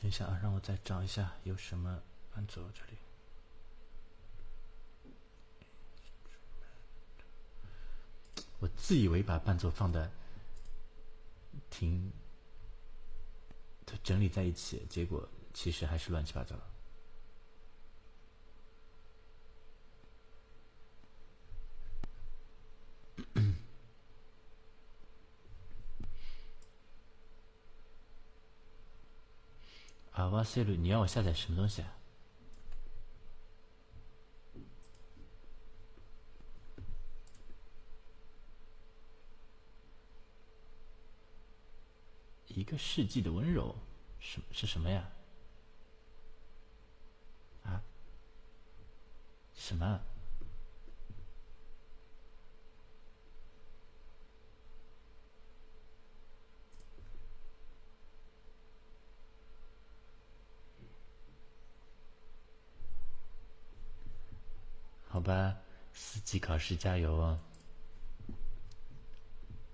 等一下啊，让我再找一下有什么伴奏。这里，我自以为把伴奏放的挺，整理在一起，结果其实还是乱七八糟。你让我下载什么东西？啊？一个世纪的温柔，什是什么呀？啊？什么？吧，四级考试加油哦！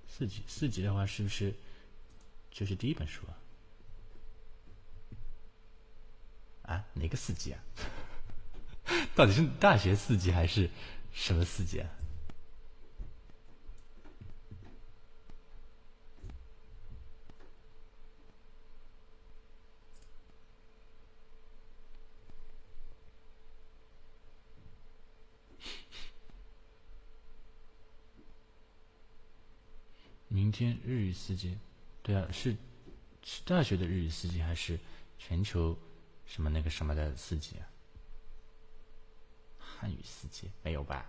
四级四级的话，是不是就是第一本书啊？啊，哪个四级啊？到底是大学四级还是什么四级啊？天日语四级，对啊，是是大学的日语四级还是全球什么那个什么的四级啊？汉语四级没有吧？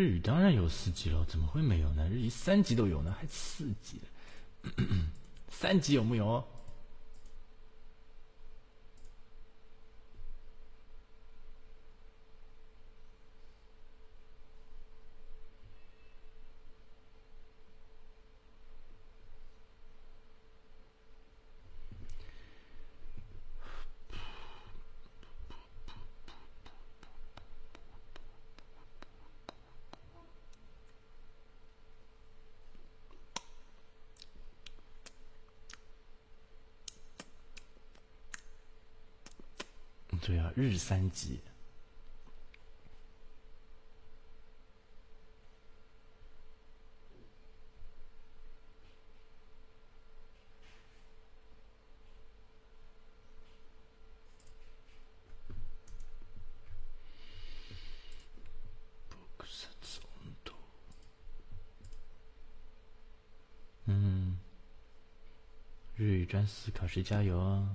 日语当然有四级了，怎么会没有呢？日语三级都有呢，还四级？三级有木有？对啊，日三级。嗯，日语专四考试加油啊！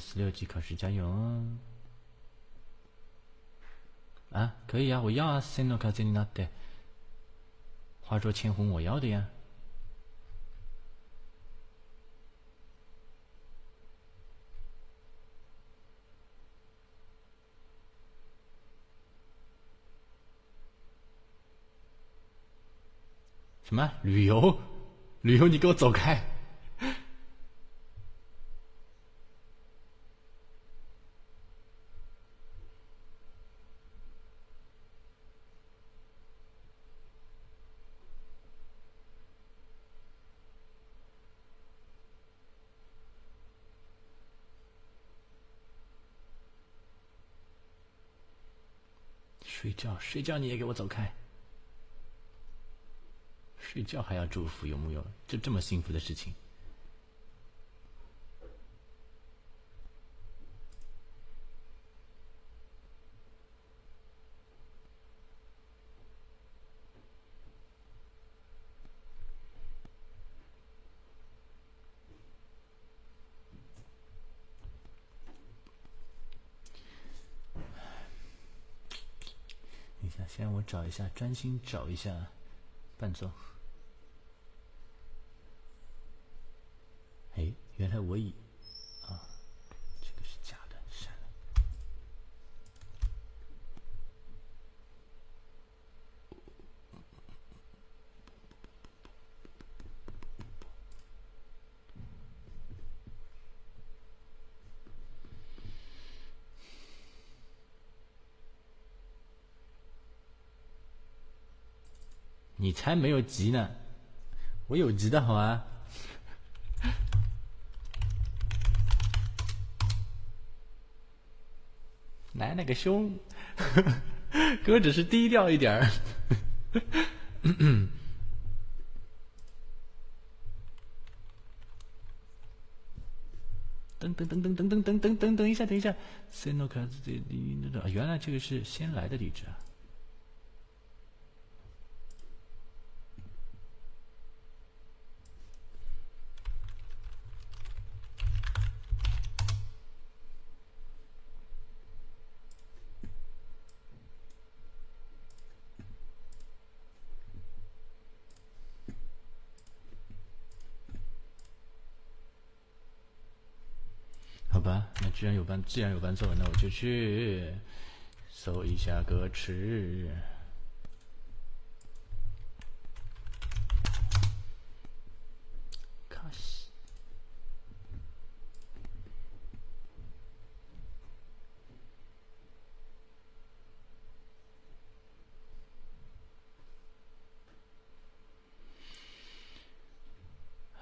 十六级考试加油！啊，可以啊，我要啊，Ceno 卡这里拿的。花烛千红，我要的呀。什么旅游？旅游，你给我走开！觉，睡觉你也给我走开！睡觉还要祝福，有木有？就这么幸福的事情。找一下，专心找一下伴奏。哎，原来我已。你才没有急呢，我有急的好啊！来那个凶，哥只是低调一点儿。噔噔噔噔噔噔噔噔，等一下，等一下 c i n c 这原来这个是先来的地址啊。好吧，那既然有伴，既然有伴奏，那我就去搜一下歌词。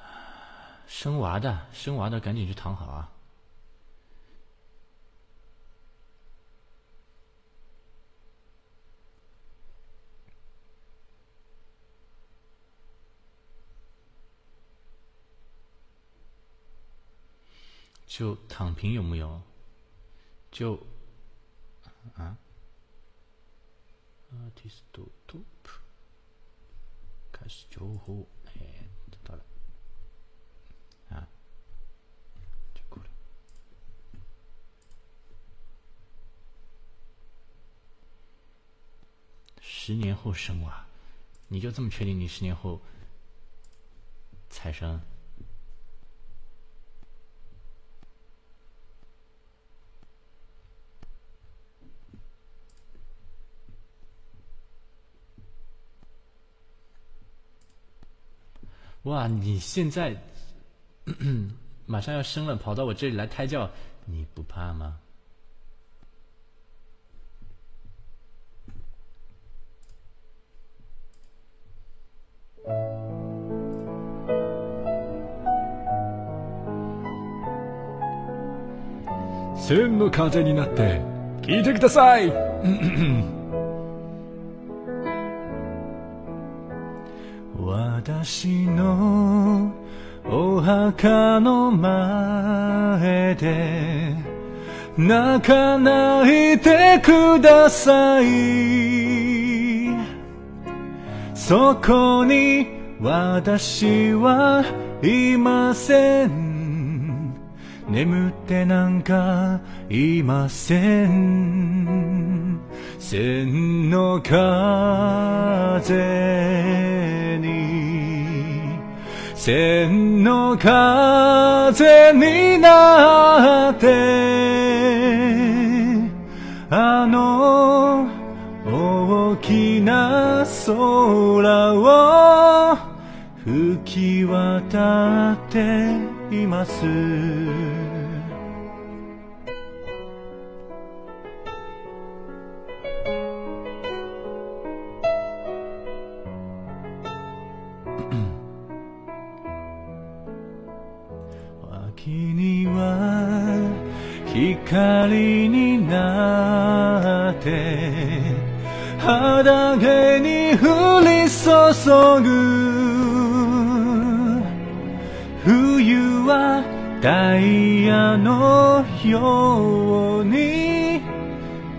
生娃的，生娃的，赶紧去躺好啊！就躺平有木有？就啊，artist t o p 开始交互，哎，知道了，啊，十年后生娃，你就这么确定你十年后才生？哇！你现在马上要生了，跑到我这里来胎教，你不怕吗？千の風になって聞いてください。 私のお墓の前で泣かないでくださいそこに私はいません眠ってなんかいません千の風に線の風になってあの大きな空を吹き渡っています光になって肌毛に降り注ぐ冬はダイヤのように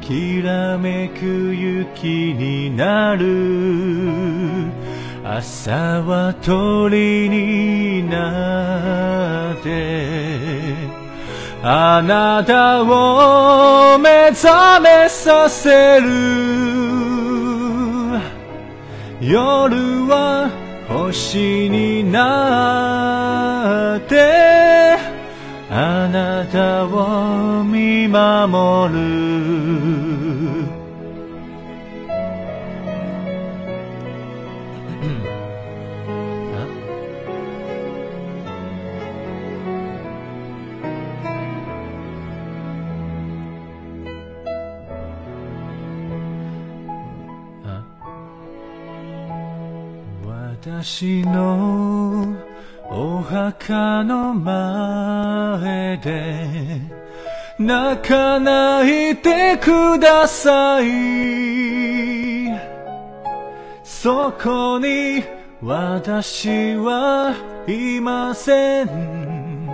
きらめく雪になる朝は鳥になってあなたを目覚めさせる夜は星になってあなたを見守る私のお墓の前で泣かないでくださいそこに私はいません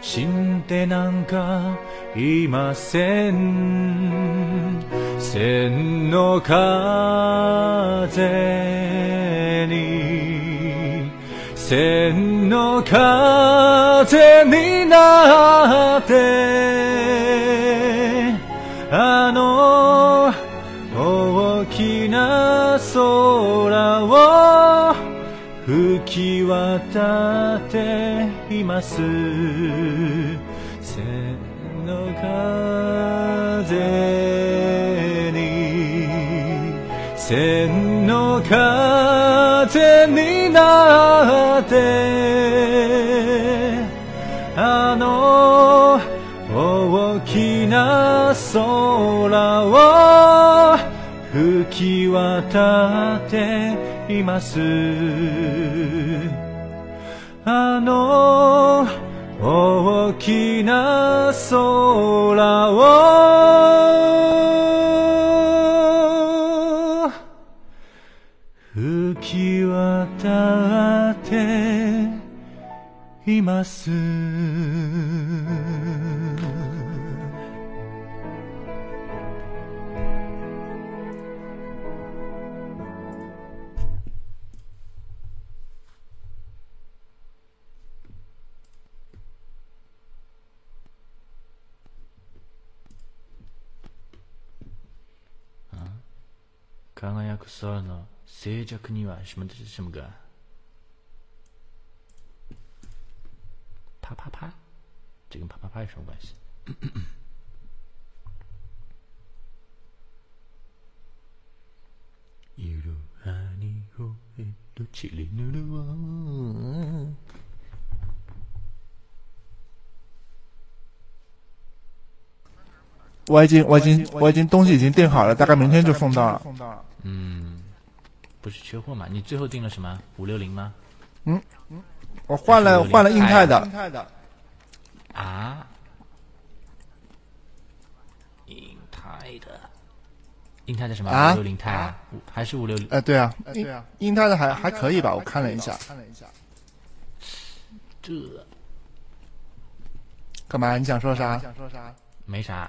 死んでなんかいません千の風に線の風になってあの大きな空を吹き渡っています線の風千の風になってあの大きな空を吹き渡っていますあの大きな空をいます輝く空の静寂には閉まってしまうが。啪啪，这跟啪啪啪有什么关系？いろはにほえとちりぬるわ。我已经我已经我已经东西已经订好了，大概明天就送到了。嗯，不是缺货吗？你最后订了什么？五六零吗？ 嗯嗯，我换了换了硬泰的，啊，英泰的，硬泰的什么五六零泰啊？还是五六零？哎，对啊，对啊，硬泰的还还可以吧？我看了一下，看了一下，这干嘛？你想说啥？想说啥？没啥。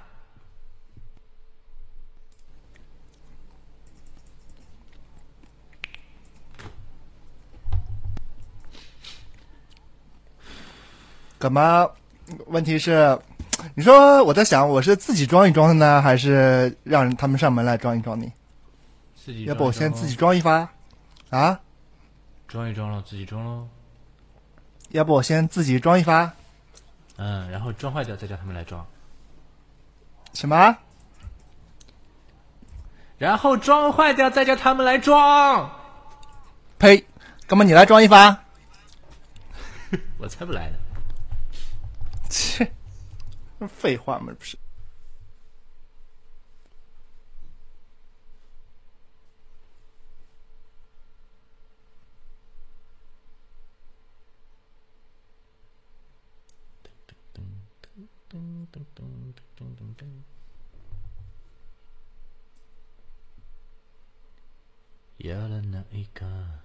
干嘛？问题是，你说我在想，我是自己装一装的呢，还是让他们上门来装一装？你自己要不我先自己装一发啊？装一装了，自己装喽。要不我先自己装一发？嗯，然后装坏掉再叫他们来装。什么？然后装坏掉再叫他们来装？呸！哥们，你来装一发？我才不来呢。切，废话嘛，不是？やらないか。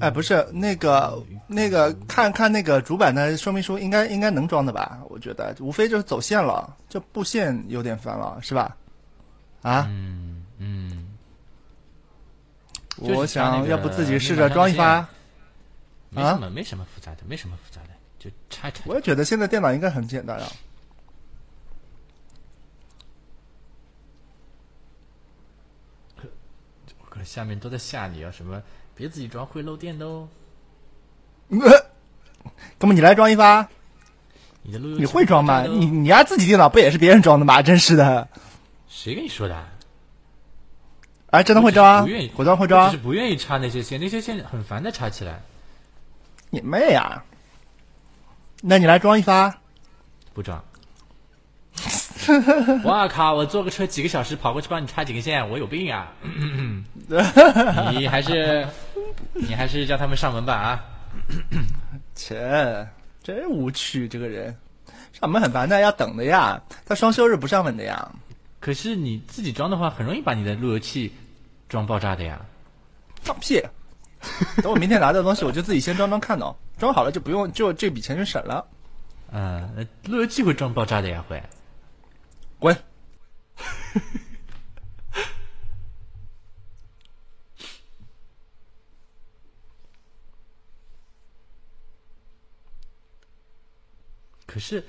哎，不是那个那个，看看那个主板的说明书，应该应该能装的吧？我觉得无非就是走线了，这布线有点烦了，是吧？啊，嗯嗯。我想要不自己试着装一发？啊，没什么，没什么复杂的，没什么复杂的，就拆拆。我也觉得现在电脑应该很简单啊。下面都在吓你啊！什么？别自己装会漏电的哦。哥们，你来装一发。你的路由你会装吗？你你家自己电脑不也是别人装的吗？真是的。谁跟你说的？啊，真的会装。不愿意，我装会装。就是不愿意插那些线，那些线很烦的，插起来。你妹呀！那你来装一发。不装。哇靠！我坐个车几个小时跑过去帮你插几根线，我有病啊！你还是你还是叫他们上门吧啊！切，真无趣！这个人上门很烦的，要等的呀。他双休日不上门的呀。可是你自己装的话，很容易把你的路由器装爆炸的呀。放屁！等我明天拿到东西，我就自己先装装看哦。装好了就不用，就这笔钱就省了。嗯，路由器会装爆炸的呀，会。滚！可是，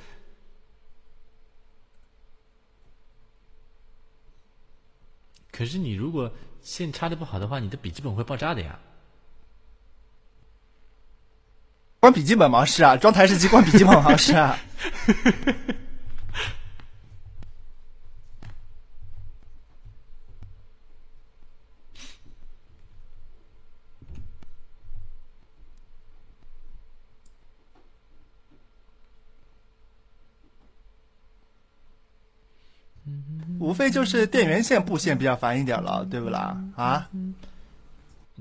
可是，你如果线插的不好的话，你的笔记本会爆炸的呀。关笔记本吗？是啊，装台式机关笔记本吗？是啊。无非就是电源线布线比较烦一点了，对不啦？啊，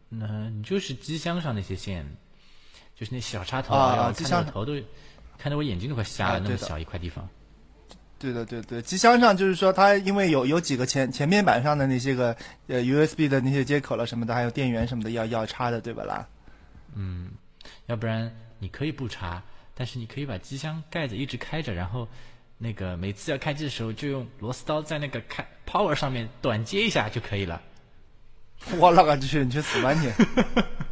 嗯，你就是机箱上那些线，就是那小插头啊，机箱头都，看得我眼睛都快瞎了，那么小一块地方。对的，对对，机箱上就是说，它因为有有几个前前面板上的那些个呃 USB 的那些接口了什么的，还有电源什么的要要插的，对不啦？嗯，要不然你可以不插，但是你可以把机箱盖子一直开着，然后。那个每次要开机的时候，就用螺丝刀在那个开 power 上面短接一下就可以了。我拉个去，你去死吧你！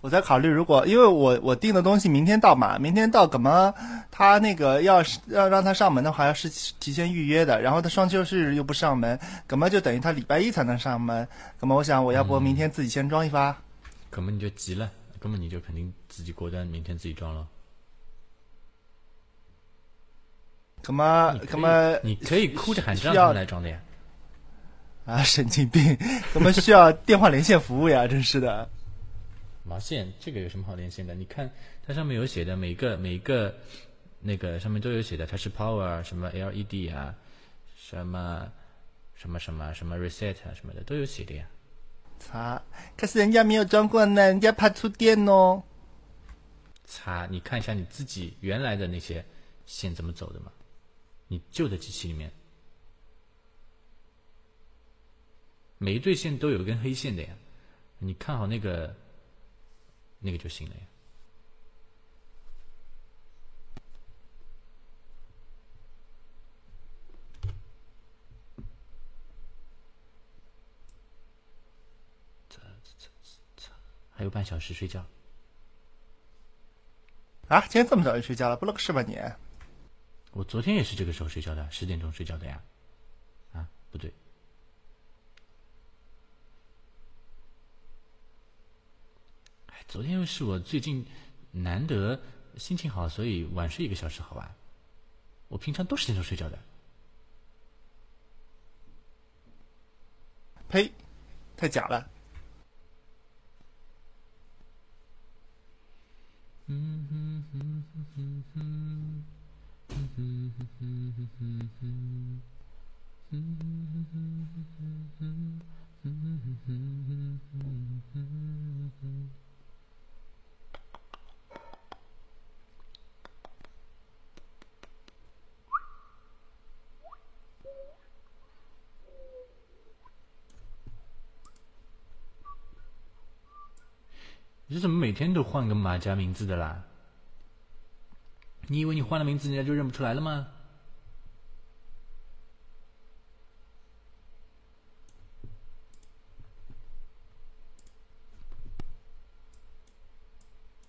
我在考虑，如果因为我我订的东西明天到嘛，明天到，怎么他那个要是要让他上门的话，要是提前预约的，然后他双休日又不上门，怎么就等于他礼拜一才能上门？怎么我想我要不明天自己先装一发？根么你就急了，根本你就肯定自己果断明天自己装了。怎么怎么你可以哭着喊着要来装的呀？啊，神经病！怎么需要电话连线服务呀，真是的。毛线，这个有什么好连线的？你看它上面有写的，每个每个那个上面都有写的，它是 power 什么 led 啊，什么什么什么什么 reset 啊什么的都有写的呀。擦，可是人家没有装过呢，人家怕触电哦。擦，你看一下你自己原来的那些线怎么走的嘛？你旧的机器里面，每一对线都有根黑线的呀，你看好那个。那个就行了呀。还有半小时睡觉？啊，今天这么早就睡觉了，不乐个是吧你？我昨天也是这个时候睡觉的，十点钟睡觉的呀。啊，不对。昨天是我最近难得心情好，所以晚睡一个小时好吧？我平常都是这样睡觉的？呸，太假了！你怎么每天都换个马甲名字的啦？你以为你换了名字人家就认不出来了吗？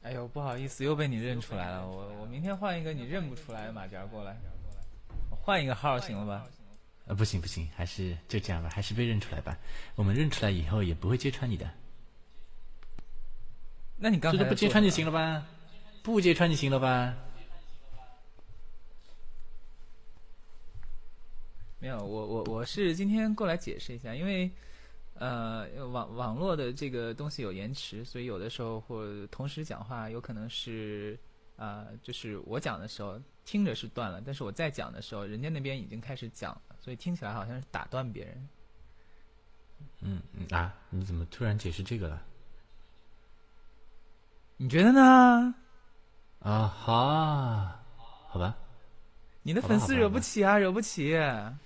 哎呦，不好意思，又被你认出来了。我我明天换一个你认不出来的马甲过来，换一个号行了吧？呃，不行不行，还是就这样吧，还是被认出来吧。我们认出来以后也不会揭穿你的。那你刚才不揭穿就行了吧？不揭穿就行了吧？没有，我我我是今天过来解释一下，因为呃网网络的这个东西有延迟，所以有的时候或同时讲话，有可能是啊，就是我讲的时候听着是断了，但是我在讲的时候，人家那边已经开始讲了，所以听起来好像是打断别人。嗯嗯啊，你怎么突然解释这个了？你觉得呢？啊哈，好吧。你的粉丝惹不起啊，惹不起。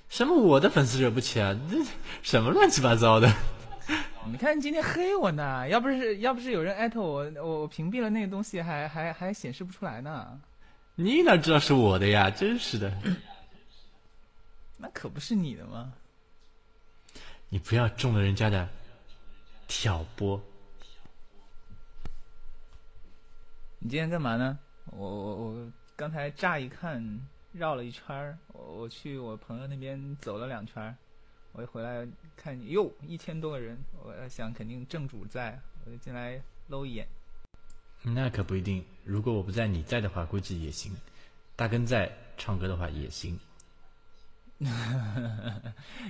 什么我的粉丝惹不起啊？这 什么乱七八糟的？你看你今天黑我呢，要不是要不是有人艾特我，我屏蔽了那个东西，还还还显示不出来呢。你哪知道是我的呀？真是的。那可不是你的吗？你不要中了人家的挑拨。你今天干嘛呢？我我我刚才乍一看绕了一圈我我去我朋友那边走了两圈我一回来看你哟，一千多个人，我想肯定正主在，我就进来搂一眼。那可不一定，如果我不在你在的话，估计也行。大根在唱歌的话也行。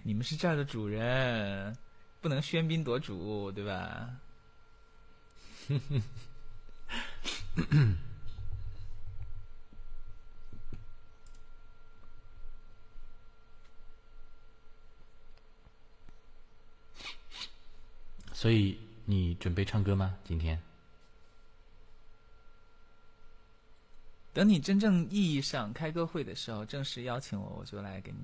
你们是这儿的主人，不能喧宾夺主，对吧？所以你准备唱歌吗？今天？等你真正意义上开歌会的时候，正式邀请我，我就来给你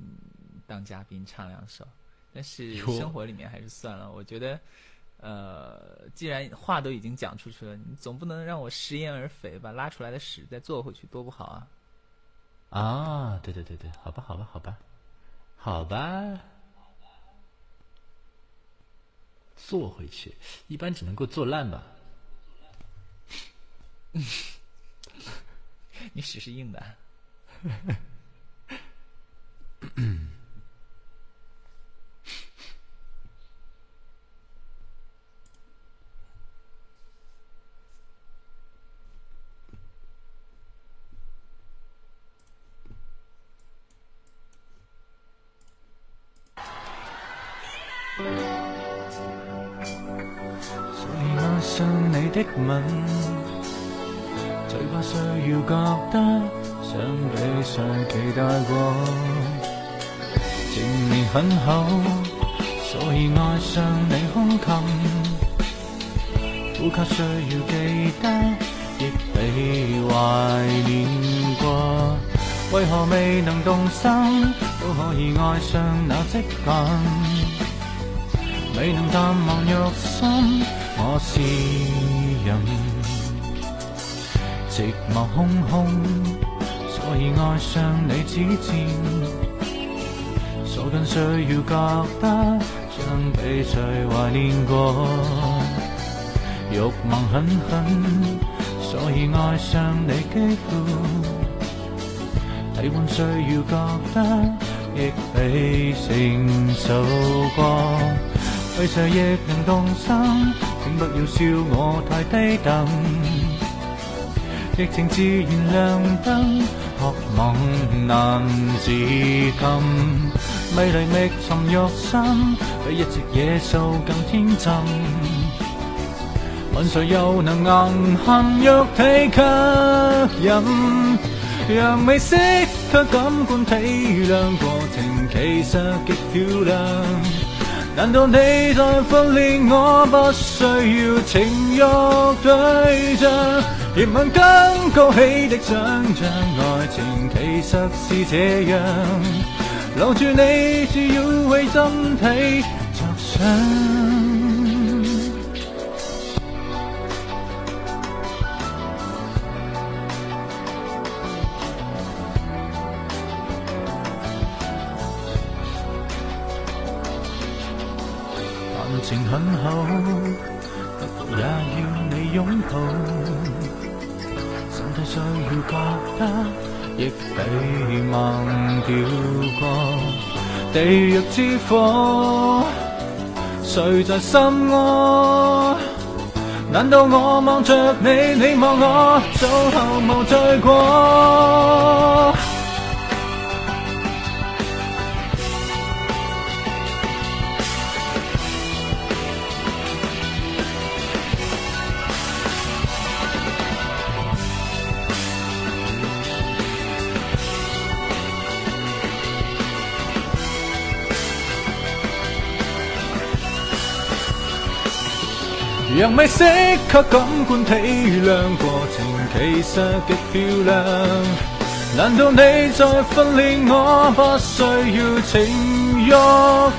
当嘉宾唱两首。但是生活里面还是算了，我觉得。呃，既然话都已经讲出去了，你总不能让我食言而肥，把拉出来的屎再坐回去，多不好啊！啊，对对对对，好吧好吧好吧，好吧，坐回去一般只能够坐烂吧？你屎是硬的。所以爱上你的吻，嘴巴需要觉得想被谁期待过。情味很好，所以爱上你胸襟，呼吸需要记得亦被怀念过。为何未能动心，都可以爱上那质感。未能淡忘肉心，我是人，寂寞空空，所以爱上你之前，所痛需要觉得，曾被谁怀念过？欲望狠狠，所以爱上你肌肤，体温需要觉得，亦被承受过。为谁亦能动心？请不要笑我太低等。疫情自然亮灯，渴望难自禁。美丽觅寻肉身，比一只野兽更天真。问谁又能硬撼肉体吸引？让美色给感官体谅，过程其实极漂亮。难道你在训练我？不需要情欲对象，热吻更高起的想象，爱情其实是这样。留住你是要为身体着想。地狱之火，谁在心窝？难道我望着你，你望我，早后无罪过？让美色却感官体谅过程，其实极漂亮。难道你在训练我不需要情欲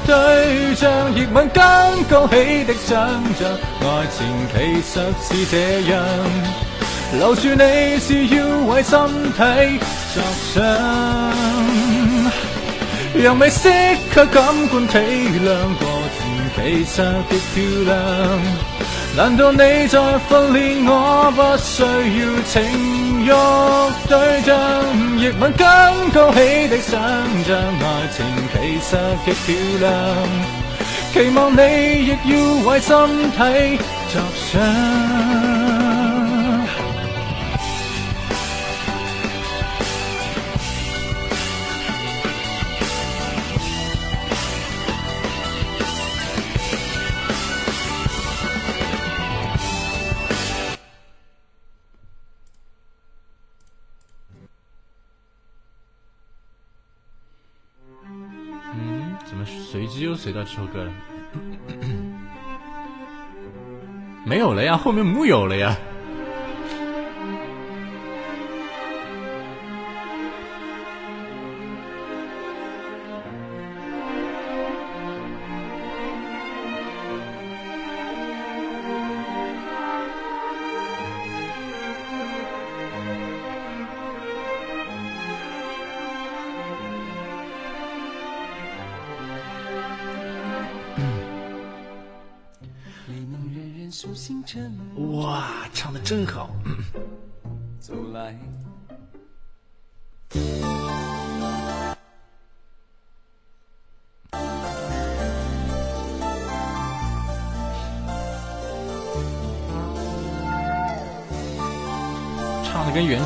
对象？热吻间高起的想象，爱情其实是这样。留住你是要为身体着想。让美色却感官体谅。其实极漂亮，难道你在训练我？不需要情欲对象，热吻刚勾起的想象，爱情其实极漂亮。期望你亦要为身体着想。谁到这首歌了？没有了呀，后面木有了呀。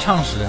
唱时。